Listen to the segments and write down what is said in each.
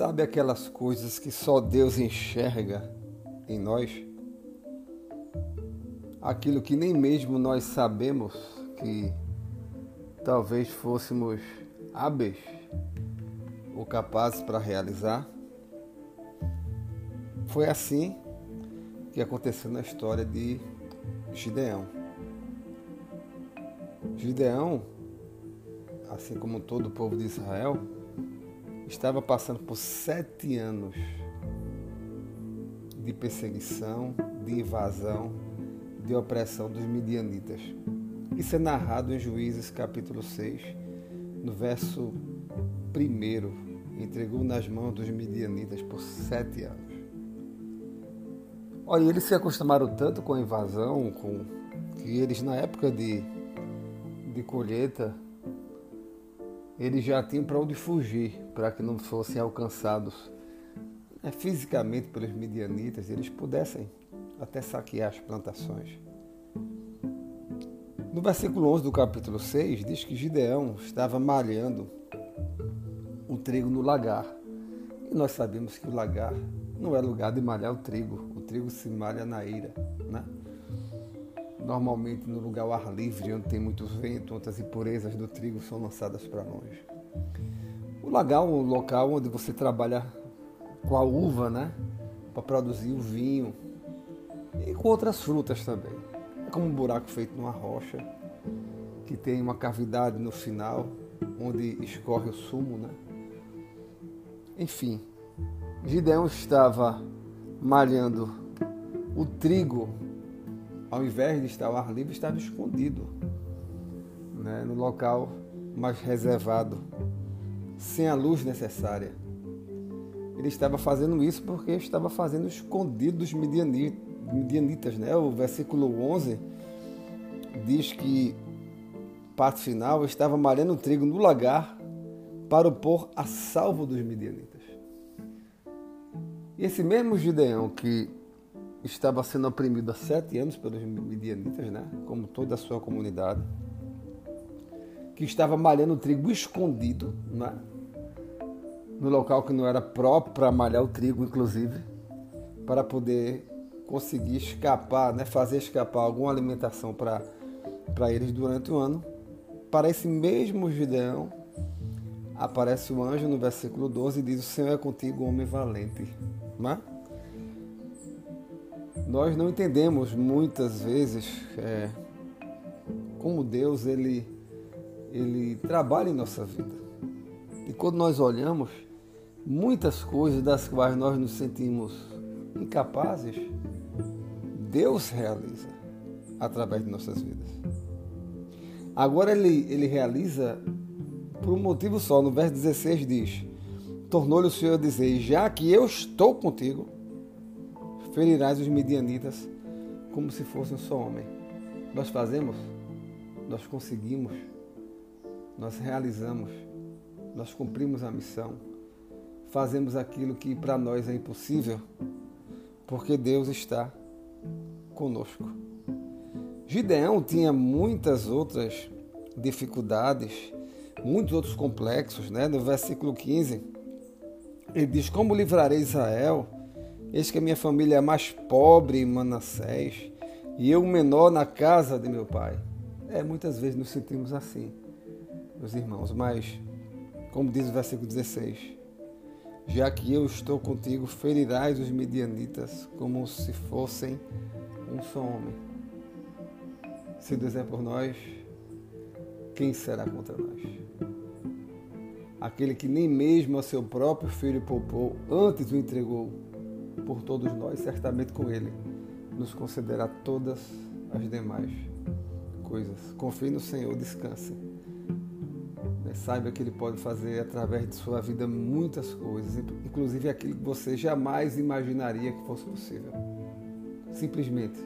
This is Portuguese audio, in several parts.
Sabe aquelas coisas que só Deus enxerga em nós? Aquilo que nem mesmo nós sabemos que talvez fôssemos hábeis ou capazes para realizar? Foi assim que aconteceu na história de Gideão. Gideão, assim como todo o povo de Israel, estava passando por sete anos de perseguição, de invasão, de opressão dos midianitas. Isso é narrado em Juízes capítulo 6, no verso 1. Entregou nas mãos dos midianitas por sete anos. Olha, eles se acostumaram tanto com a invasão, com que eles na época de, de colheita, eles já tinham para onde fugir, para que não fossem alcançados né, fisicamente pelos midianitas, eles pudessem até saquear as plantações. No versículo 11 do capítulo 6, diz que Gideão estava malhando o trigo no lagar. E nós sabemos que o lagar não é lugar de malhar o trigo. O trigo se malha na eira, né? Normalmente no lugar ao ar livre, onde tem muito vento, onde as impurezas do trigo são lançadas para longe. O lagar é um local onde você trabalha com a uva, né? Para produzir o vinho e com outras frutas também. É como um buraco feito numa rocha que tem uma cavidade no final onde escorre o sumo, né? Enfim, Gideão estava malhando o trigo, ao invés de estar ao ar livre, estava escondido né, no local mais reservado, sem a luz necessária. Ele estava fazendo isso porque estava fazendo escondido dos midianitas. Né? O versículo 11 diz que, parte final, estava malhando trigo no lagar para o pôr a salvo dos midianitas. E esse mesmo Gideão que estava sendo oprimido há sete anos pelos midianitas, né? como toda a sua comunidade, que estava malhando trigo escondido, né? no local que não era próprio para malhar o trigo, inclusive, para poder conseguir escapar, né? fazer escapar alguma alimentação para eles durante o ano. Para esse mesmo Gideão, aparece o anjo no versículo 12 e diz: O Senhor é contigo, homem valente. Né? Nós não entendemos muitas vezes é, como Deus ele, ele trabalha em nossa vida. E quando nós olhamos, muitas coisas das quais nós nos sentimos incapazes, Deus realiza através de nossas vidas. Agora ele, ele realiza por um motivo só. No verso 16 diz: tornou-lhe o Senhor a dizer: Já que eu estou contigo, ferirás os midianitas como se fosse um só homem. Nós fazemos, nós conseguimos, nós realizamos, nós cumprimos a missão, fazemos aquilo que para nós é impossível, porque Deus está conosco. Gideão tinha muitas outras dificuldades, muitos outros complexos, né? No versículo 15, ele diz: Como livrarei Israel? Eis que a minha família é mais pobre em Manassés e eu menor na casa de meu pai. É, muitas vezes nos sentimos assim, meus irmãos, mas, como diz o versículo 16, já que eu estou contigo, ferirás os midianitas como se fossem um só homem. Se Deus é por nós, quem será contra nós? aquele que nem mesmo a seu próprio filho poupou, antes o entregou por todos nós, certamente com ele nos concederá todas as demais coisas. Confie no Senhor, descanse. Né, saiba que Ele pode fazer através de sua vida muitas coisas, inclusive aquilo que você jamais imaginaria que fosse possível. Simplesmente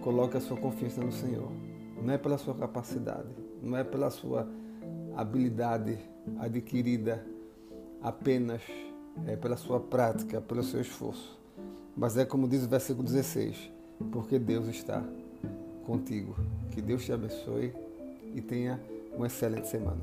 coloque a sua confiança no Senhor. Não é pela sua capacidade, não é pela sua habilidade adquirida apenas é, pela sua prática, pelo seu esforço. Mas é como diz o versículo 16: porque Deus está contigo. Que Deus te abençoe e tenha uma excelente semana.